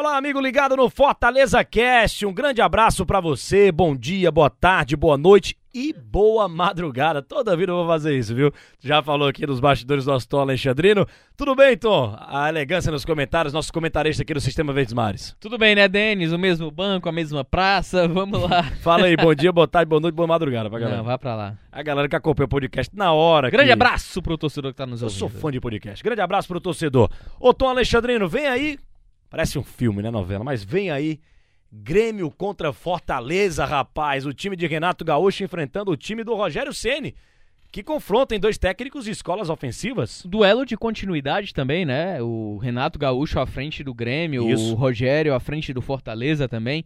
Olá, amigo ligado no Fortaleza Cast. Um grande abraço para você. Bom dia, boa tarde, boa noite e boa madrugada. Toda vida eu vou fazer isso, viu? Já falou aqui dos bastidores do nosso Tom Alexandrino. Tudo bem, Tom? A elegância nos comentários, nosso comentarista aqui do Sistema Verdes Mares. Tudo bem, né, Denis? O mesmo banco, a mesma praça, vamos lá. Fala aí, bom dia, boa tarde, boa noite, boa madrugada pra galera. Não, vá pra lá. A galera que acompanha o podcast na hora. Grande que... abraço pro torcedor que tá nos Eu ouvindo. sou fã de podcast. Grande abraço pro torcedor. Ô, Tom Alexandrino, vem aí. Parece um filme, né, novela? Mas vem aí. Grêmio contra Fortaleza, rapaz. O time de Renato Gaúcho enfrentando o time do Rogério Ceni. Que confronta em dois técnicos de escolas ofensivas. Duelo de continuidade também, né? O Renato Gaúcho à frente do Grêmio, Isso. o Rogério à frente do Fortaleza também.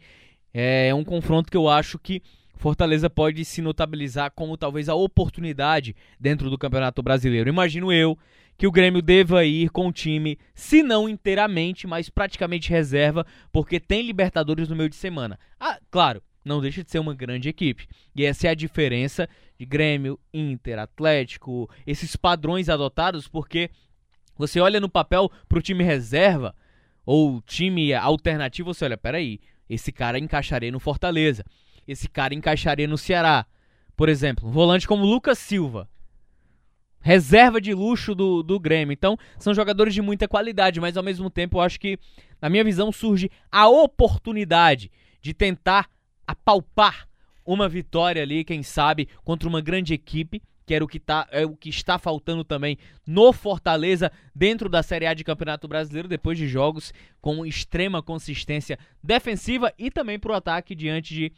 É um confronto que eu acho que Fortaleza pode se notabilizar como talvez a oportunidade dentro do Campeonato Brasileiro. Imagino eu que o Grêmio deva ir com o time, se não inteiramente, mas praticamente reserva, porque tem Libertadores no meio de semana. Ah, claro, não deixa de ser uma grande equipe. E essa é a diferença de Grêmio, Inter, Atlético, esses padrões adotados, porque você olha no papel pro time reserva ou time alternativo, você olha, peraí, esse cara encaixaria no Fortaleza, esse cara encaixaria no Ceará. Por exemplo, um volante como Lucas Silva, reserva de luxo do, do Grêmio. Então, são jogadores de muita qualidade, mas ao mesmo tempo eu acho que, na minha visão, surge a oportunidade de tentar apalpar uma vitória ali, quem sabe, contra uma grande equipe, que era o que, tá, é o que está faltando também no Fortaleza, dentro da Série A de Campeonato Brasileiro, depois de jogos com extrema consistência defensiva e também pro ataque diante de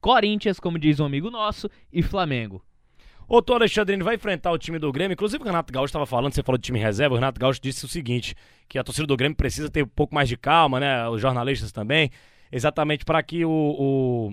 Corinthians, como diz um amigo nosso, e Flamengo. Ô, Tom Alexandrino vai enfrentar o time do Grêmio. Inclusive, o Renato Gaúcho estava falando, você falou de time reserva. O Renato Gaúcho disse o seguinte: que a torcida do Grêmio precisa ter um pouco mais de calma, né? Os jornalistas também. Exatamente para que o, o,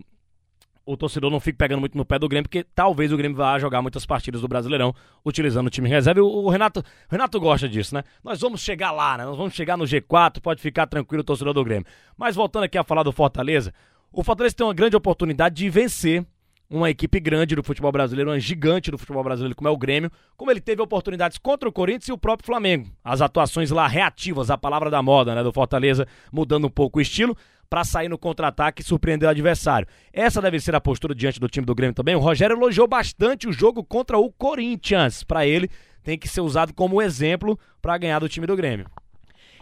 o, torcedor não fique pegando muito no pé do Grêmio, porque talvez o Grêmio vá jogar muitas partidas do Brasileirão utilizando o time reserva. E o, o Renato, o Renato gosta disso, né? Nós vamos chegar lá, né? Nós vamos chegar no G4, pode ficar tranquilo o torcedor do Grêmio. Mas voltando aqui a falar do Fortaleza, o Fortaleza tem uma grande oportunidade de vencer uma equipe grande do futebol brasileiro, uma gigante do futebol brasileiro, como é o Grêmio, como ele teve oportunidades contra o Corinthians e o próprio Flamengo. As atuações lá reativas, a palavra da moda, né, do Fortaleza, mudando um pouco o estilo para sair no contra-ataque e surpreender o adversário. Essa deve ser a postura diante do time do Grêmio também. O Rogério elogiou bastante o jogo contra o Corinthians. Para ele, tem que ser usado como exemplo para ganhar do time do Grêmio.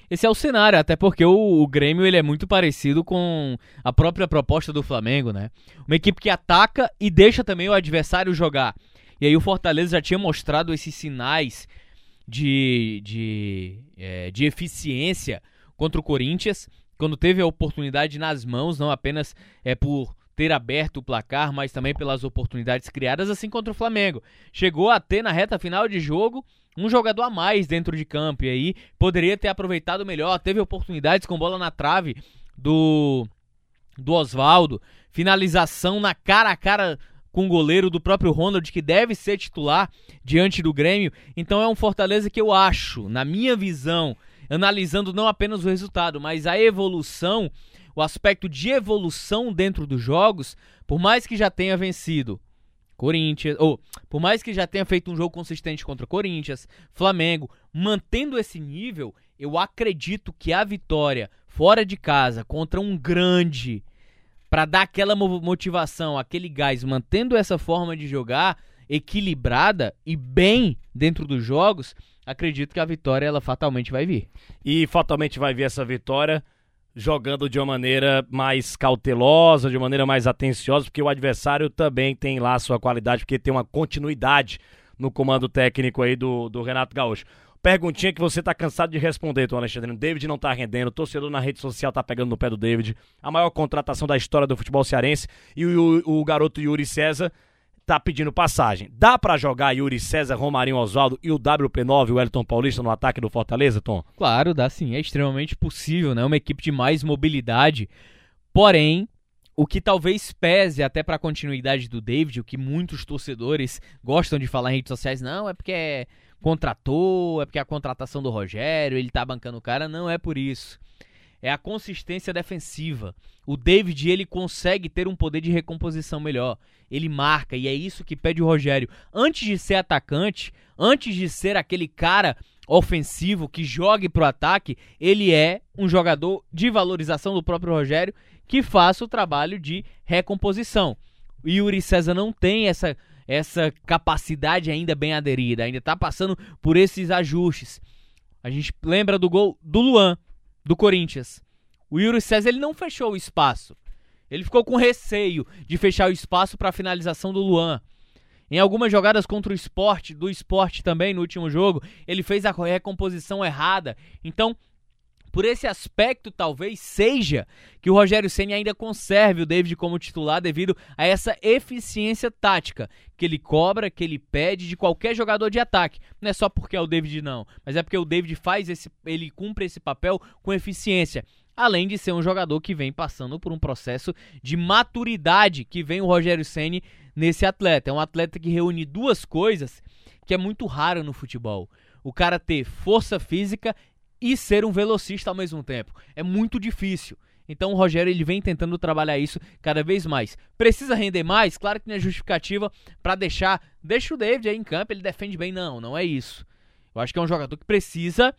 Esse é o cenário, até porque o, o, Grêmio ele é muito parecido com a própria proposta do Flamengo, né? Uma equipe que ataca e deixa também o adversário jogar. E aí o Fortaleza já tinha mostrado esses sinais de, de, é, de eficiência contra o Corinthians, quando teve a oportunidade nas mãos, não apenas é por ter aberto o placar, mas também pelas oportunidades criadas, assim contra o Flamengo. Chegou a ter na reta final de jogo um jogador a mais dentro de campo e aí poderia ter aproveitado melhor. Teve oportunidades com bola na trave do do Oswaldo, finalização na cara a cara com o goleiro do próprio Ronald que deve ser titular diante do Grêmio. Então é um Fortaleza que eu acho, na minha visão, analisando não apenas o resultado, mas a evolução, o aspecto de evolução dentro dos jogos, por mais que já tenha vencido Corinthians, ou por mais que já tenha feito um jogo consistente contra Corinthians, Flamengo, mantendo esse nível, eu acredito que a vitória fora de casa contra um grande para dar aquela motivação, aquele gás, mantendo essa forma de jogar equilibrada e bem dentro dos jogos, acredito que a vitória ela fatalmente vai vir. E fatalmente vai vir essa vitória jogando de uma maneira mais cautelosa, de uma maneira mais atenciosa, porque o adversário também tem lá sua qualidade, porque tem uma continuidade no comando técnico aí do, do Renato Gaúcho. Perguntinha que você tá cansado de responder, Tom Alexandre. David não tá rendendo, o torcedor na rede social tá pegando no pé do David. A maior contratação da história do futebol cearense. E o, o garoto Yuri César tá pedindo passagem. Dá para jogar Yuri César, Romarinho Oswaldo e o WP9, o Elton Paulista, no ataque do Fortaleza, Tom? Claro, dá sim. É extremamente possível, né? Uma equipe de mais mobilidade. Porém, o que talvez pese até para a continuidade do David, o que muitos torcedores gostam de falar em redes sociais, não, é porque contratou, é porque a contratação do Rogério, ele tá bancando o cara, não é por isso. É a consistência defensiva. O David, ele consegue ter um poder de recomposição melhor. Ele marca, e é isso que pede o Rogério. Antes de ser atacante, antes de ser aquele cara ofensivo que jogue pro ataque, ele é um jogador de valorização do próprio Rogério que faça o trabalho de recomposição. O Yuri César não tem essa, essa capacidade ainda bem aderida, ainda está passando por esses ajustes. A gente lembra do gol do Luan, do Corinthians. O Yuri César ele não fechou o espaço. Ele ficou com receio de fechar o espaço para a finalização do Luan. Em algumas jogadas contra o esporte, do esporte também no último jogo, ele fez a recomposição errada. Então, por esse aspecto, talvez seja que o Rogério Ceni ainda conserve o David como titular devido a essa eficiência tática que ele cobra, que ele pede de qualquer jogador de ataque. Não é só porque é o David não, mas é porque o David faz esse, ele cumpre esse papel com eficiência. Além de ser um jogador que vem passando por um processo de maturidade que vem o Rogério Ceni nesse atleta. É um atleta que reúne duas coisas que é muito raro no futebol. O cara ter força física e ser um velocista ao mesmo tempo. É muito difícil. Então o Rogério ele vem tentando trabalhar isso cada vez mais. Precisa render mais? Claro que não é justificativa para deixar, deixa o David aí em campo, ele defende bem não, não é isso. Eu acho que é um jogador que precisa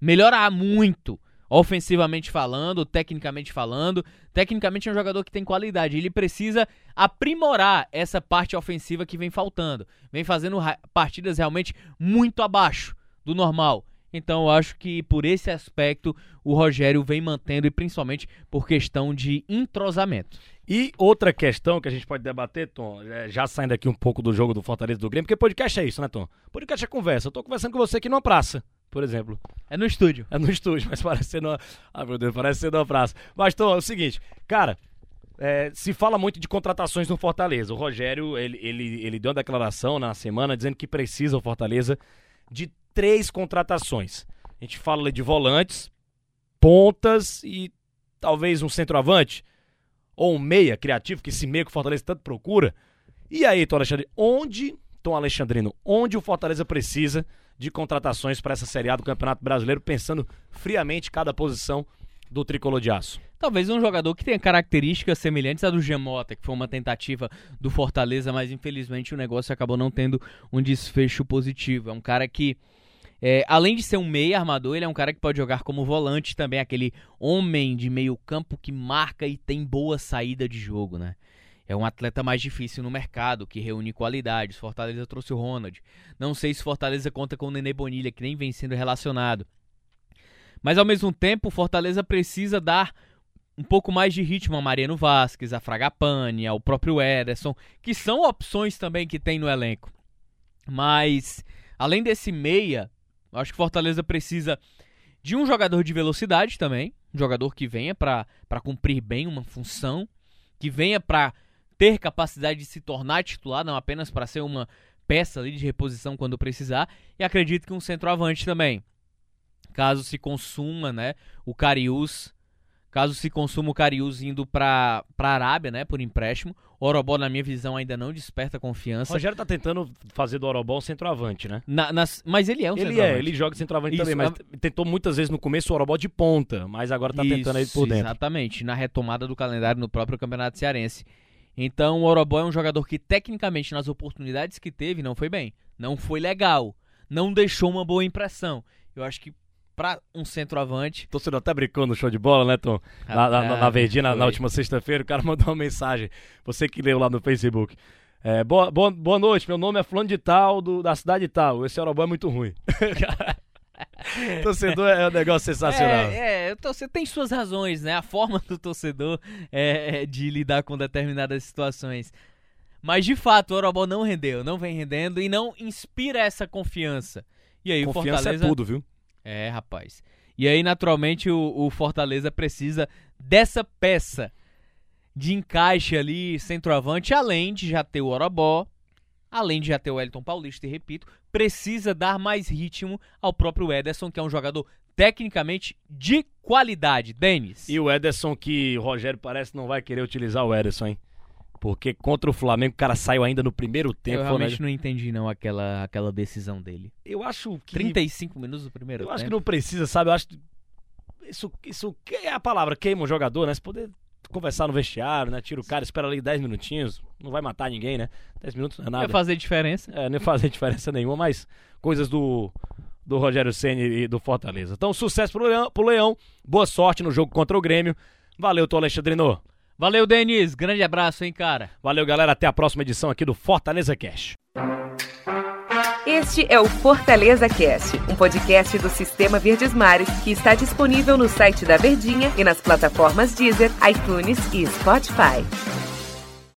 melhorar muito, ofensivamente falando, tecnicamente falando. Tecnicamente é um jogador que tem qualidade, ele precisa aprimorar essa parte ofensiva que vem faltando. Vem fazendo partidas realmente muito abaixo do normal. Então eu acho que por esse aspecto o Rogério vem mantendo e principalmente por questão de entrosamento. E outra questão que a gente pode debater, Tom, é, já saindo aqui um pouco do jogo do Fortaleza do Grêmio, porque podcast é isso, né, Tom? Podcast é conversa. Eu tô conversando com você aqui numa praça, por exemplo. É no estúdio. É no estúdio, mas parece ser numa. Ah, meu Deus, parece ser numa praça. Mas, Tom, é o seguinte, cara. É, se fala muito de contratações no Fortaleza. O Rogério, ele, ele, ele deu uma declaração na semana dizendo que precisa o Fortaleza de três contratações. A gente fala de volantes, pontas e talvez um centroavante. Ou um meia criativo, que esse meio que o Fortaleza tanto procura. E aí, Tom Alexandre, onde, Tom Alexandrino, onde o Fortaleza precisa de contratações para essa Série A do Campeonato Brasileiro, pensando friamente cada posição do tricolor de aço? Talvez um jogador que tenha características semelhantes à do Gemota, que foi uma tentativa do Fortaleza, mas infelizmente o negócio acabou não tendo um desfecho positivo. É um cara que é, além de ser um meio armador, ele é um cara que pode jogar como volante também, aquele homem de meio campo que marca e tem boa saída de jogo, né? É um atleta mais difícil no mercado, que reúne qualidades. Fortaleza trouxe o Ronald. Não sei se Fortaleza conta com o Nenê Bonilha, que nem vem sendo relacionado. Mas ao mesmo tempo, Fortaleza precisa dar um pouco mais de ritmo a Mariano Vasquez, a Fragapane, ao próprio Ederson, que são opções também que tem no elenco. Mas, além desse meia, eu acho que Fortaleza precisa de um jogador de velocidade também, um jogador que venha para cumprir bem uma função, que venha para ter capacidade de se tornar titular, não apenas para ser uma peça ali de reposição quando precisar, e acredito que um centroavante também. Caso se consuma, né, o Carius Caso se consuma o Cariús indo para a Arábia, né, por empréstimo. O Orobó, na minha visão, ainda não desperta confiança. O Rogério tá tentando fazer do Orobó um centroavante, né? Na, nas, mas ele é um ele centroavante. Ele é, ele joga centroavante Isso, também, mas a... tentou muitas vezes no começo o Orobó de ponta, mas agora tá Isso, tentando aí por dentro. Exatamente, na retomada do calendário no próprio Campeonato Cearense. Então o Orobó é um jogador que, tecnicamente, nas oportunidades que teve, não foi bem. Não foi legal. Não deixou uma boa impressão. Eu acho que para um centroavante. Torcedor até brincou no show de bola, né, Tom? Na, na, na Verdinha, na, na, última sexta-feira, o cara mandou uma mensagem. Você que leu lá no Facebook. É, boa, boa, boa noite, meu nome é Fulano de Tal, do, da cidade de Tal. Esse Eurobão é muito ruim. torcedor é um negócio sensacional. É, é, você tem suas razões, né? A forma do torcedor é, é de lidar com determinadas situações. Mas de fato, o Euroball não rendeu, não vem rendendo e não inspira essa confiança. E aí, confiança o Fortaleza... é tudo, viu? É, rapaz. E aí, naturalmente, o, o Fortaleza precisa dessa peça de encaixe ali, centroavante, além de já ter o Orobó, além de já ter o Wellington Paulista, e repito, precisa dar mais ritmo ao próprio Ederson, que é um jogador tecnicamente de qualidade. Denis. E o Ederson, que o Rogério parece não vai querer utilizar o Ederson, hein? Porque contra o Flamengo o cara saiu ainda no primeiro tempo. Eu realmente né? não entendi não aquela, aquela decisão dele. Eu acho que... 35 minutos do primeiro eu tempo. acho que não precisa, sabe? Eu acho isso, isso é a palavra, queima o jogador, né? Você poder conversar no vestiário, né? Tira o cara, espera ali 10 minutinhos, não vai matar ninguém, né? 10 minutos não é Não nada. vai fazer diferença. É, não ia fazer diferença nenhuma, mas coisas do, do Rogério Ceni e do Fortaleza. Então, sucesso pro Leão, pro Leão, boa sorte no jogo contra o Grêmio. Valeu, Tô Alexandrino. Valeu, Denis. Grande abraço, hein, cara. Valeu, galera. Até a próxima edição aqui do Fortaleza Cash. Este é o Fortaleza Cast, um podcast do Sistema Verdes Mares que está disponível no site da Verdinha e nas plataformas Deezer, iTunes e Spotify.